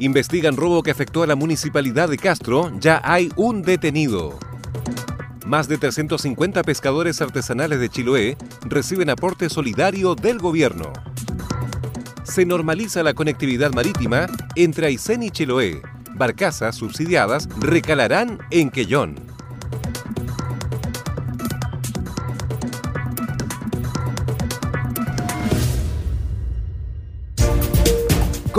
Investigan robo que afectó a la municipalidad de Castro. Ya hay un detenido. Más de 350 pescadores artesanales de Chiloé reciben aporte solidario del gobierno. Se normaliza la conectividad marítima entre Aysén y Chiloé. Barcazas subsidiadas recalarán en Quellón.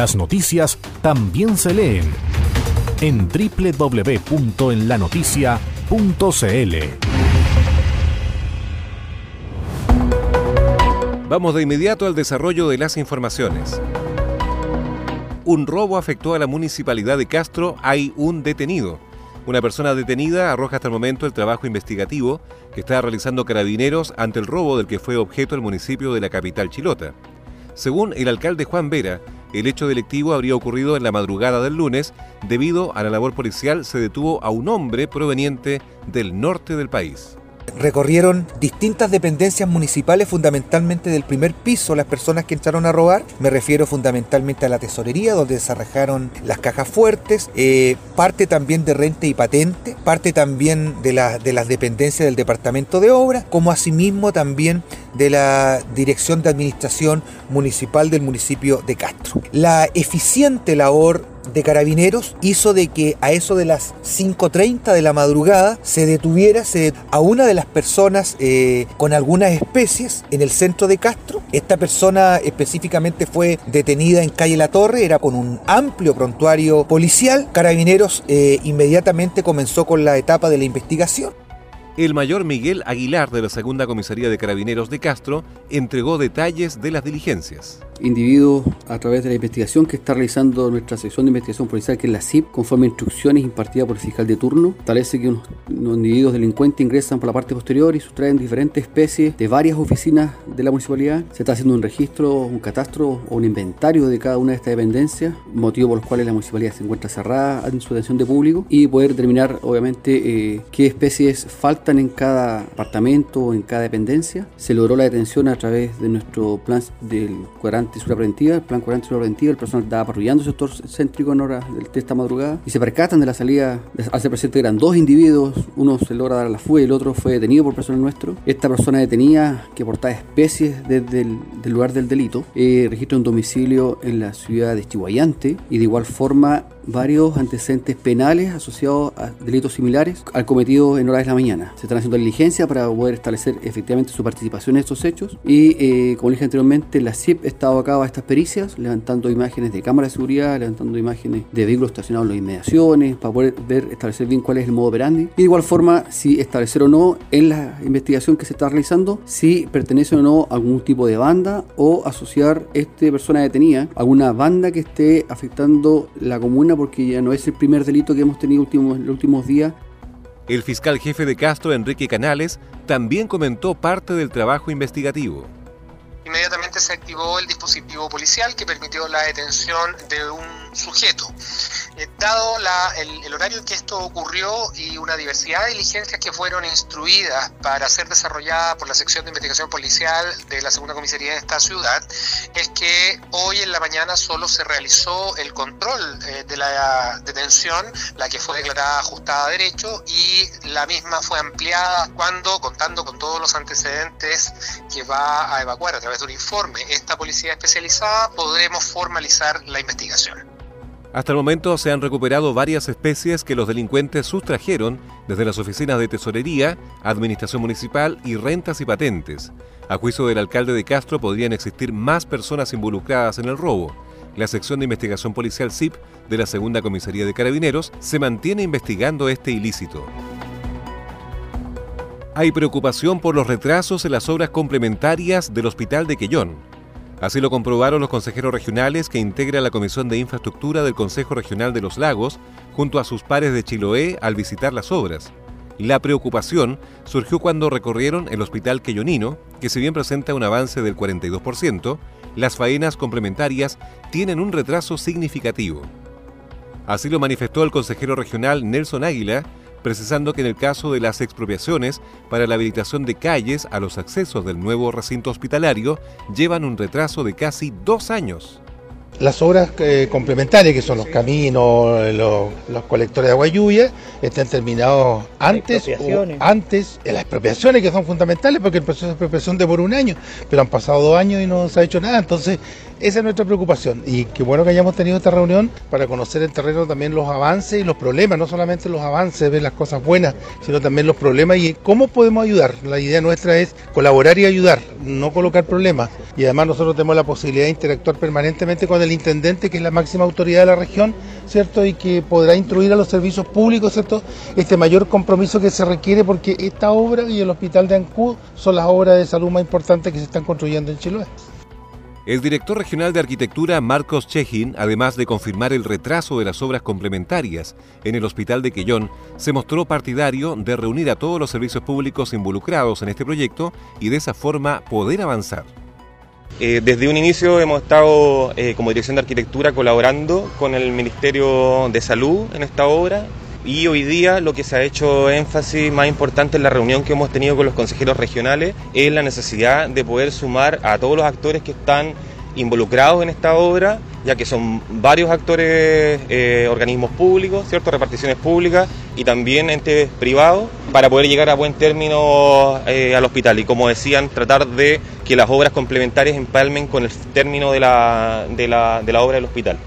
Las noticias también se leen en www.enlanoticia.cl. Vamos de inmediato al desarrollo de las informaciones. Un robo afectó a la municipalidad de Castro, hay un detenido. Una persona detenida arroja hasta el momento el trabajo investigativo que está realizando carabineros ante el robo del que fue objeto el municipio de la capital chilota. Según el alcalde Juan Vera, el hecho delictivo habría ocurrido en la madrugada del lunes. Debido a la labor policial se detuvo a un hombre proveniente del norte del país recorrieron distintas dependencias municipales, fundamentalmente del primer piso, las personas que entraron a robar. Me refiero fundamentalmente a la tesorería, donde desarrajaron las cajas fuertes, eh, parte también de renta y patente, parte también de, de las dependencias del departamento de obra, como asimismo también de la Dirección de Administración Municipal del municipio de Castro. La eficiente labor de carabineros hizo de que a eso de las 5.30 de la madrugada se detuviera a una de las personas eh, con algunas especies en el centro de Castro. Esta persona específicamente fue detenida en calle La Torre, era con un amplio prontuario policial. Carabineros eh, inmediatamente comenzó con la etapa de la investigación el mayor Miguel Aguilar de la Segunda Comisaría de Carabineros de Castro entregó detalles de las diligencias. Individuos, a través de la investigación que está realizando nuestra sección de investigación policial, que es la CIP, conforme instrucciones impartidas por el fiscal de turno, establece que unos, individuos delincuentes ingresan por la parte posterior y sustraen diferentes especies de varias oficinas de la municipalidad. Se está haciendo un registro, un catastro o un inventario de cada una de estas dependencias, motivo por los cuales la municipalidad se encuentra cerrada en su atención de público y poder determinar, obviamente, eh, qué especies faltan en cada apartamento o en cada dependencia. Se logró la detención a través de nuestro plan del cuadrante sur preventiva, el plan cuadrante sur preventiva. El personal estaba patrullando el sector céntrico en hora de esta madrugada y se percatan de la salida. Hace presente eran dos individuos, uno se logra dar la fuga y el otro fue detenido por personal nuestro. Esta persona detenida que portaba especies desde el lugar del delito, eh, registra un domicilio en la ciudad de Estihuayante y de igual forma varios antecedentes penales asociados a delitos similares al cometido en horas de la mañana. Se están haciendo diligencia para poder establecer efectivamente su participación en estos hechos y, eh, como dije anteriormente, la CIP ha estado a cabo estas pericias, levantando imágenes de cámaras de seguridad, levantando imágenes de vehículos estacionados en las inmediaciones, para poder ver, establecer bien cuál es el modo operandi y de igual forma si establecer o no en la investigación que se está realizando si pertenece o no a algún tipo de banda o asociar este persona detenida a alguna banda que esté afectando la comuna porque ya no es el primer delito que hemos tenido últimos, en los últimos días. El fiscal jefe de Castro, Enrique Canales, también comentó parte del trabajo investigativo. Inmediatamente se activó el dispositivo policial que permitió la detención de un sujeto. Eh, dado el, horario en que esto ocurrió y una diversidad de diligencias que fueron instruidas para ser desarrolladas por la sección de investigación policial de la segunda comisaría de esta ciudad, es que hoy en la mañana solo se realizó el control eh, de la detención, la que fue declarada ajustada a derecho, y la misma fue ampliada cuando, contando con todos los antecedentes que va a evacuar a través de un informe esta policía especializada, podremos formalizar la investigación. Hasta el momento se han recuperado varias especies que los delincuentes sustrajeron desde las oficinas de tesorería, administración municipal y rentas y patentes. A juicio del alcalde de Castro podrían existir más personas involucradas en el robo. La sección de investigación policial CIP de la segunda comisaría de carabineros se mantiene investigando este ilícito. Hay preocupación por los retrasos en las obras complementarias del Hospital de Quellón. Así lo comprobaron los consejeros regionales que integra la Comisión de Infraestructura del Consejo Regional de los Lagos junto a sus pares de Chiloé al visitar las obras. La preocupación surgió cuando recorrieron el Hospital Queyonino, que si bien presenta un avance del 42%, las faenas complementarias tienen un retraso significativo. Así lo manifestó el consejero regional Nelson Águila, precisando que en el caso de las expropiaciones para la habilitación de calles a los accesos del nuevo recinto hospitalario llevan un retraso de casi dos años. Las obras eh, complementarias, que son los caminos, los, colectores de agua lluvia, están terminados antes, antes de las expropiaciones, que son fundamentales, porque el proceso de expropiación demora un año, pero han pasado dos años y no se ha hecho nada. Entonces, esa es nuestra preocupación y qué bueno que hayamos tenido esta reunión para conocer en terreno también los avances y los problemas, no solamente los avances, ver las cosas buenas, sino también los problemas y cómo podemos ayudar. La idea nuestra es colaborar y ayudar, no colocar problemas. Y además nosotros tenemos la posibilidad de interactuar permanentemente con el intendente, que es la máxima autoridad de la región, ¿cierto? Y que podrá instruir a los servicios públicos, ¿cierto? Este mayor compromiso que se requiere porque esta obra y el hospital de Ancud son las obras de salud más importantes que se están construyendo en Chiloé. El director regional de arquitectura Marcos Chejin, además de confirmar el retraso de las obras complementarias en el hospital de Quellón, se mostró partidario de reunir a todos los servicios públicos involucrados en este proyecto y de esa forma poder avanzar. Eh, desde un inicio hemos estado eh, como dirección de arquitectura colaborando con el Ministerio de Salud en esta obra y hoy día lo que se ha hecho énfasis más importante en la reunión que hemos tenido con los consejeros regionales es la necesidad de poder sumar a todos los actores que están involucrados en esta obra, ya que son varios actores, eh, organismos públicos, ¿cierto? reparticiones públicas y también entes privados, para poder llegar a buen término eh, al hospital. Y como decían, tratar de que las obras complementarias empalmen con el término de la, de la, de la obra del hospital.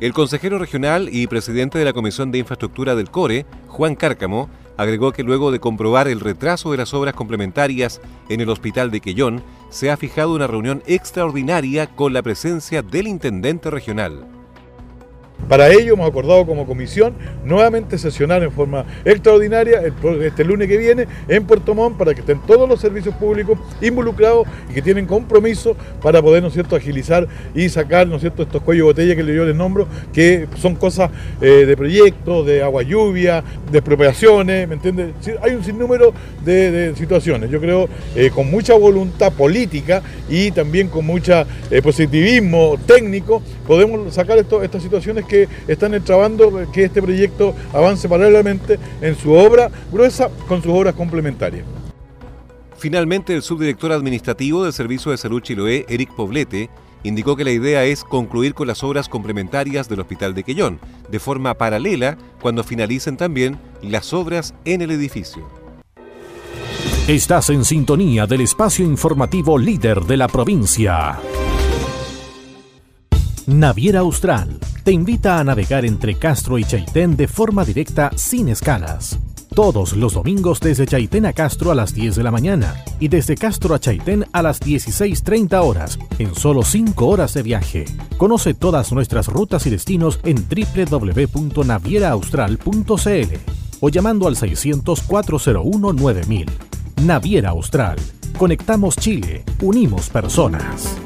El consejero regional y presidente de la Comisión de Infraestructura del CORE, Juan Cárcamo, agregó que luego de comprobar el retraso de las obras complementarias en el hospital de Quellón, se ha fijado una reunión extraordinaria con la presencia del intendente regional. Para ello hemos acordado como comisión nuevamente sesionar en forma extraordinaria este lunes que viene en Puerto Montt para que estén todos los servicios públicos involucrados y que tienen compromiso para poder, ¿no cierto?, agilizar y sacar, ¿no cierto?, estos cuellos de botella que yo les nombro, que son cosas eh, de proyectos, de agua lluvia, de expropiaciones, ¿me entiendes? Hay un sinnúmero de, situaciones. Yo creo eh, con mucha voluntad política y también con mucho eh, positivismo técnico podemos sacar estas situaciones que están entrabando que este proyecto avance paralelamente en su obra gruesa con sus obras complementarias. Finalmente, el subdirector administrativo del Servicio de Salud Chiloé, Eric Poblete, indicó que la idea es concluir con las obras complementarias del Hospital de Quellón, de forma paralela cuando finalicen también las obras en el edificio. Estás en sintonía del espacio informativo líder de la provincia. Naviera Austral te invita a navegar entre Castro y Chaitén de forma directa sin escalas. Todos los domingos desde Chaitén a Castro a las 10 de la mañana y desde Castro a Chaitén a las 16.30 horas en solo 5 horas de viaje. Conoce todas nuestras rutas y destinos en www.navieraaustral.cl o llamando al 600 401 9000. Naviera Austral. Conectamos Chile, unimos personas.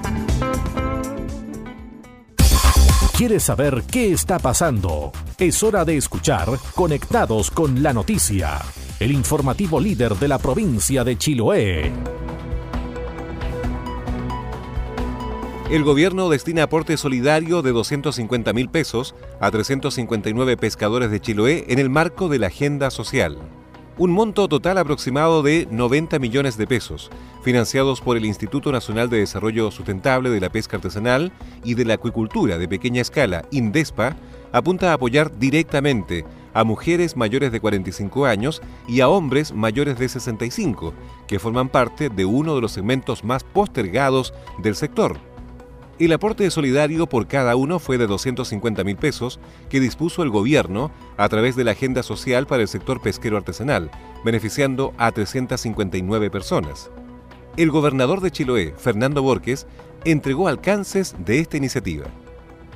¿Quieres saber qué está pasando? Es hora de escuchar Conectados con la Noticia, el informativo líder de la provincia de Chiloé. El gobierno destina aporte solidario de 250 mil pesos a 359 pescadores de Chiloé en el marco de la agenda social. Un monto total aproximado de 90 millones de pesos, financiados por el Instituto Nacional de Desarrollo Sustentable de la Pesca Artesanal y de la Acuicultura de Pequeña Escala, INDESPA, apunta a apoyar directamente a mujeres mayores de 45 años y a hombres mayores de 65, que forman parte de uno de los segmentos más postergados del sector el aporte solidario por cada uno fue de 250 mil pesos que dispuso el gobierno a través de la Agenda Social para el sector pesquero artesanal, beneficiando a 359 personas. El gobernador de Chiloé, Fernando Borges, entregó alcances de esta iniciativa.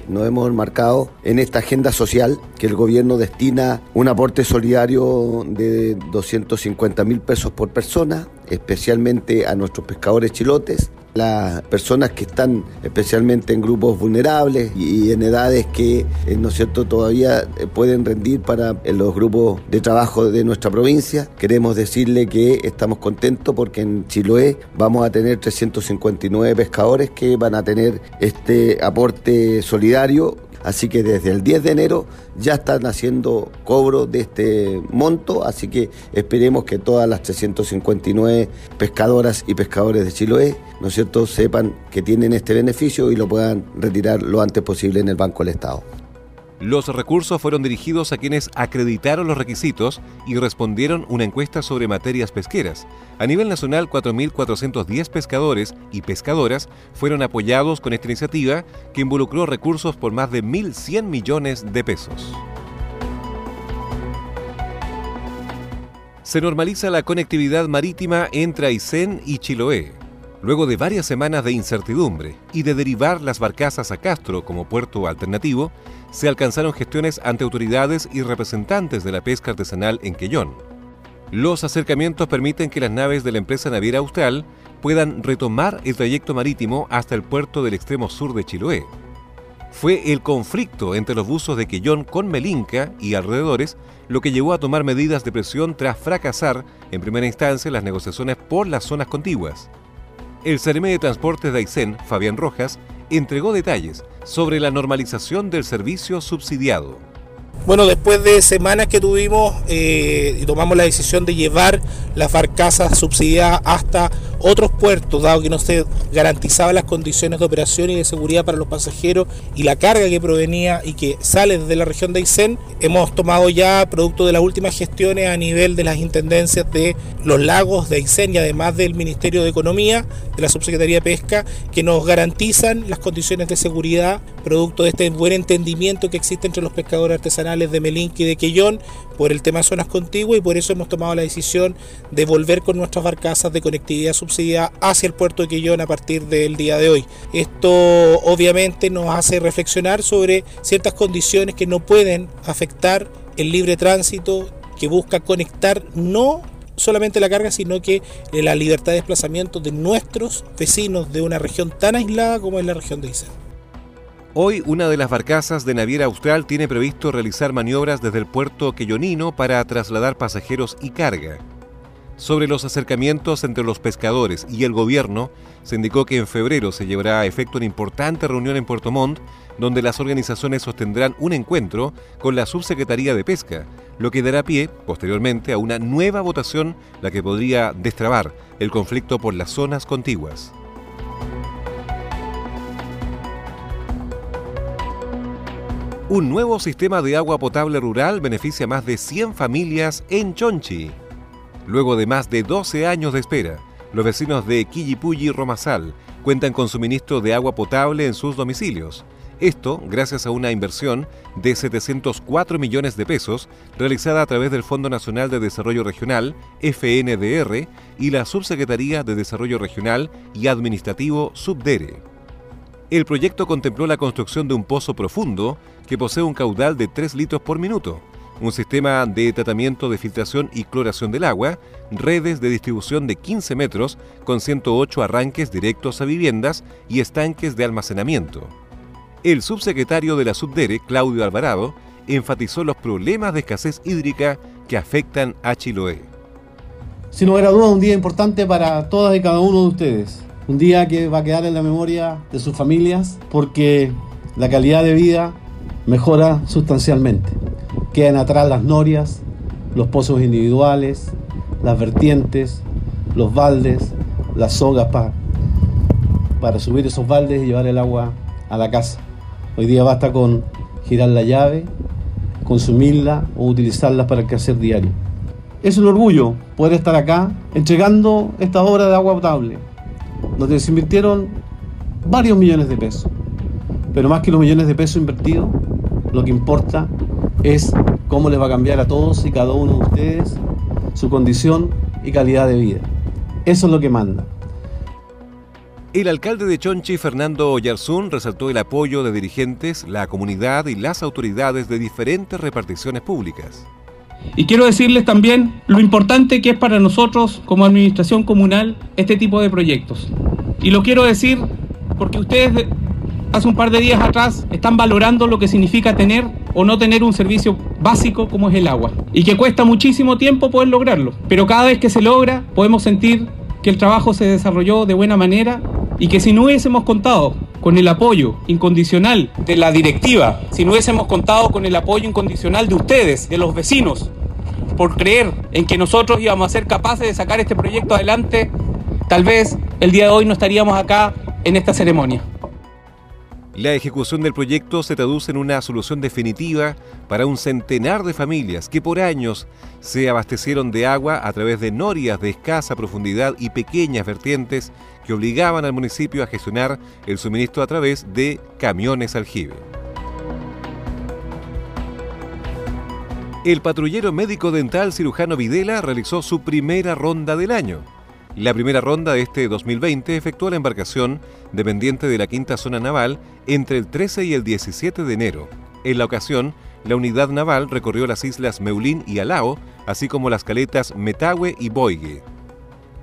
Nos hemos marcado en esta agenda social que el gobierno destina un aporte solidario de 250 mil pesos por persona, especialmente a nuestros pescadores chilotes, las personas que están especialmente en grupos vulnerables y en edades que, eh, ¿no cierto?, todavía eh, pueden rendir para los grupos de trabajo de nuestra provincia. Queremos decirle que estamos contentos porque en Chiloé vamos a tener 359 pescadores que van a tener este aporte solidario Así que desde el 10 de enero ya están haciendo cobro de este monto, así que esperemos que todas las 359 pescadoras y pescadores de Chiloé, ¿no es cierto?, sepan que tienen este beneficio y lo puedan retirar lo antes posible en el Banco del Estado. Los recursos fueron dirigidos a quienes acreditaron los requisitos y respondieron una encuesta sobre materias pesqueras. A nivel nacional, 4.410 pescadores y pescadoras fueron apoyados con esta iniciativa que involucró recursos por más de 1.100 millones de pesos. Se normaliza la conectividad marítima entre Aysén y Chiloé. Luego de varias semanas de incertidumbre y de derivar las barcazas a Castro como puerto alternativo, se alcanzaron gestiones ante autoridades y representantes de la pesca artesanal en Quellón. Los acercamientos permiten que las naves de la empresa naviera austral puedan retomar el trayecto marítimo hasta el puerto del extremo sur de Chiloé. Fue el conflicto entre los buzos de Quellón con Melinca y alrededores lo que llevó a tomar medidas de presión tras fracasar en primera instancia las negociaciones por las zonas contiguas. El CERME de Transportes de Aysén, Fabián Rojas, entregó detalles sobre la normalización del servicio subsidiado. Bueno, después de semanas que tuvimos eh, tomamos la decisión de llevar las barcazas subsidiadas hasta otros puertos, dado que no se garantizaban las condiciones de operación y de seguridad para los pasajeros y la carga que provenía y que sale desde la región de Aysén, hemos tomado ya, producto de las últimas gestiones a nivel de las intendencias de los lagos de Aysén y además del Ministerio de Economía, de la Subsecretaría de Pesca, que nos garantizan las condiciones de seguridad, producto de este buen entendimiento que existe entre los pescadores artesanales de Melinque y de Quellón por el tema de zonas contiguas y por eso hemos tomado la decisión de volver con nuestras barcazas de conectividad subsidiada hacia el puerto de Quillón a partir del día de hoy. Esto obviamente nos hace reflexionar sobre ciertas condiciones que no pueden afectar el libre tránsito que busca conectar no solamente la carga, sino que la libertad de desplazamiento de nuestros vecinos de una región tan aislada como es la región de Isel. Hoy una de las barcazas de Naviera Austral tiene previsto realizar maniobras desde el puerto Quellonino para trasladar pasajeros y carga. Sobre los acercamientos entre los pescadores y el gobierno, se indicó que en febrero se llevará a efecto una importante reunión en Puerto Montt, donde las organizaciones sostendrán un encuentro con la Subsecretaría de Pesca, lo que dará pie, posteriormente, a una nueva votación, la que podría destrabar el conflicto por las zonas contiguas. Un nuevo sistema de agua potable rural beneficia a más de 100 familias en Chonchi. Luego de más de 12 años de espera, los vecinos de Quillipulli y Romasal cuentan con suministro de agua potable en sus domicilios. Esto gracias a una inversión de 704 millones de pesos realizada a través del Fondo Nacional de Desarrollo Regional, FNDR, y la Subsecretaría de Desarrollo Regional y Administrativo, Subdere. El proyecto contempló la construcción de un pozo profundo que posee un caudal de 3 litros por minuto un sistema de tratamiento de filtración y cloración del agua, redes de distribución de 15 metros con 108 arranques directos a viviendas y estanques de almacenamiento. El subsecretario de la Subdere, Claudio Alvarado, enfatizó los problemas de escasez hídrica que afectan a Chiloé. Sin lugar a un día importante para todas y cada uno de ustedes. Un día que va a quedar en la memoria de sus familias porque la calidad de vida mejora sustancialmente. Quedan atrás las norias, los pozos individuales, las vertientes, los baldes, las sogas para subir esos baldes y llevar el agua a la casa. Hoy día basta con girar la llave, consumirla o utilizarla para el quehacer diario. Es un orgullo poder estar acá entregando esta obra de agua potable, donde se invirtieron varios millones de pesos. Pero más que los millones de pesos invertidos, lo que importa es cómo les va a cambiar a todos y cada uno de ustedes su condición y calidad de vida. Eso es lo que manda. El alcalde de Chonchi, Fernando Oyarzún, resaltó el apoyo de dirigentes, la comunidad y las autoridades de diferentes reparticiones públicas. Y quiero decirles también lo importante que es para nosotros como administración comunal este tipo de proyectos. Y lo quiero decir porque ustedes hace un par de días atrás están valorando lo que significa tener o no tener un servicio básico como es el agua. Y que cuesta muchísimo tiempo poder lograrlo. Pero cada vez que se logra podemos sentir que el trabajo se desarrolló de buena manera y que si no hubiésemos contado con el apoyo incondicional de la directiva, si no hubiésemos contado con el apoyo incondicional de ustedes, de los vecinos, por creer en que nosotros íbamos a ser capaces de sacar este proyecto adelante, tal vez el día de hoy no estaríamos acá en esta ceremonia. La ejecución del proyecto se traduce en una solución definitiva para un centenar de familias que por años se abastecieron de agua a través de norias de escasa profundidad y pequeñas vertientes que obligaban al municipio a gestionar el suministro a través de camiones aljibe. El patrullero médico dental cirujano Videla realizó su primera ronda del año. La primera ronda de este 2020 efectuó la embarcación dependiente de la quinta zona naval entre el 13 y el 17 de enero. En la ocasión, la unidad naval recorrió las islas Meulín y Alao, así como las caletas Metahue y Boigue.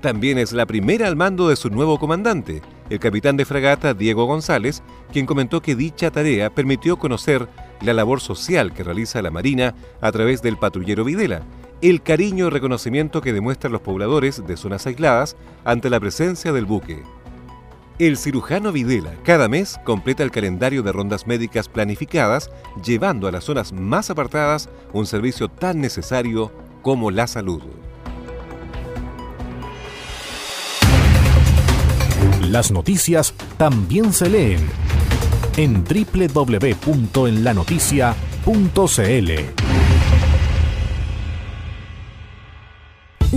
También es la primera al mando de su nuevo comandante, el capitán de fragata Diego González, quien comentó que dicha tarea permitió conocer la labor social que realiza la Marina a través del patrullero Videla el cariño y reconocimiento que demuestran los pobladores de zonas aisladas ante la presencia del buque. El cirujano Videla cada mes completa el calendario de rondas médicas planificadas, llevando a las zonas más apartadas un servicio tan necesario como la salud. Las noticias también se leen en www.enlanoticia.cl.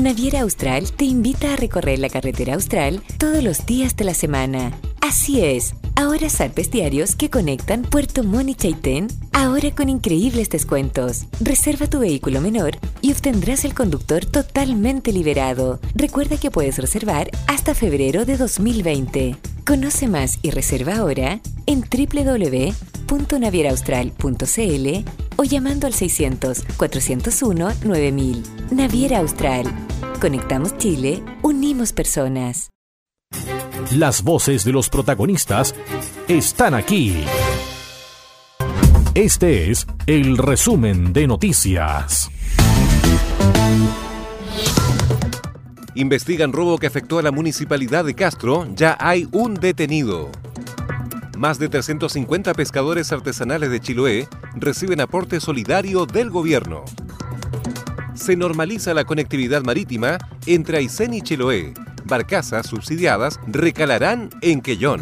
Naviera Austral te invita a recorrer la carretera austral todos los días de la semana. Así es, ahora salpes diarios que conectan Puerto Montt y Chaitén, ahora con increíbles descuentos. Reserva tu vehículo menor y obtendrás el conductor totalmente liberado. Recuerda que puedes reservar hasta febrero de 2020. Conoce más y reserva ahora en www.navieraustral.cl o llamando al 600-401-9000. Naviera Austral. Conectamos Chile, unimos personas. Las voces de los protagonistas están aquí. Este es el resumen de noticias. Investigan robo que afectó a la municipalidad de Castro. Ya hay un detenido. Más de 350 pescadores artesanales de Chiloé reciben aporte solidario del gobierno. Se normaliza la conectividad marítima entre Aysén y Chiloé. Barcazas subsidiadas recalarán en Quellón.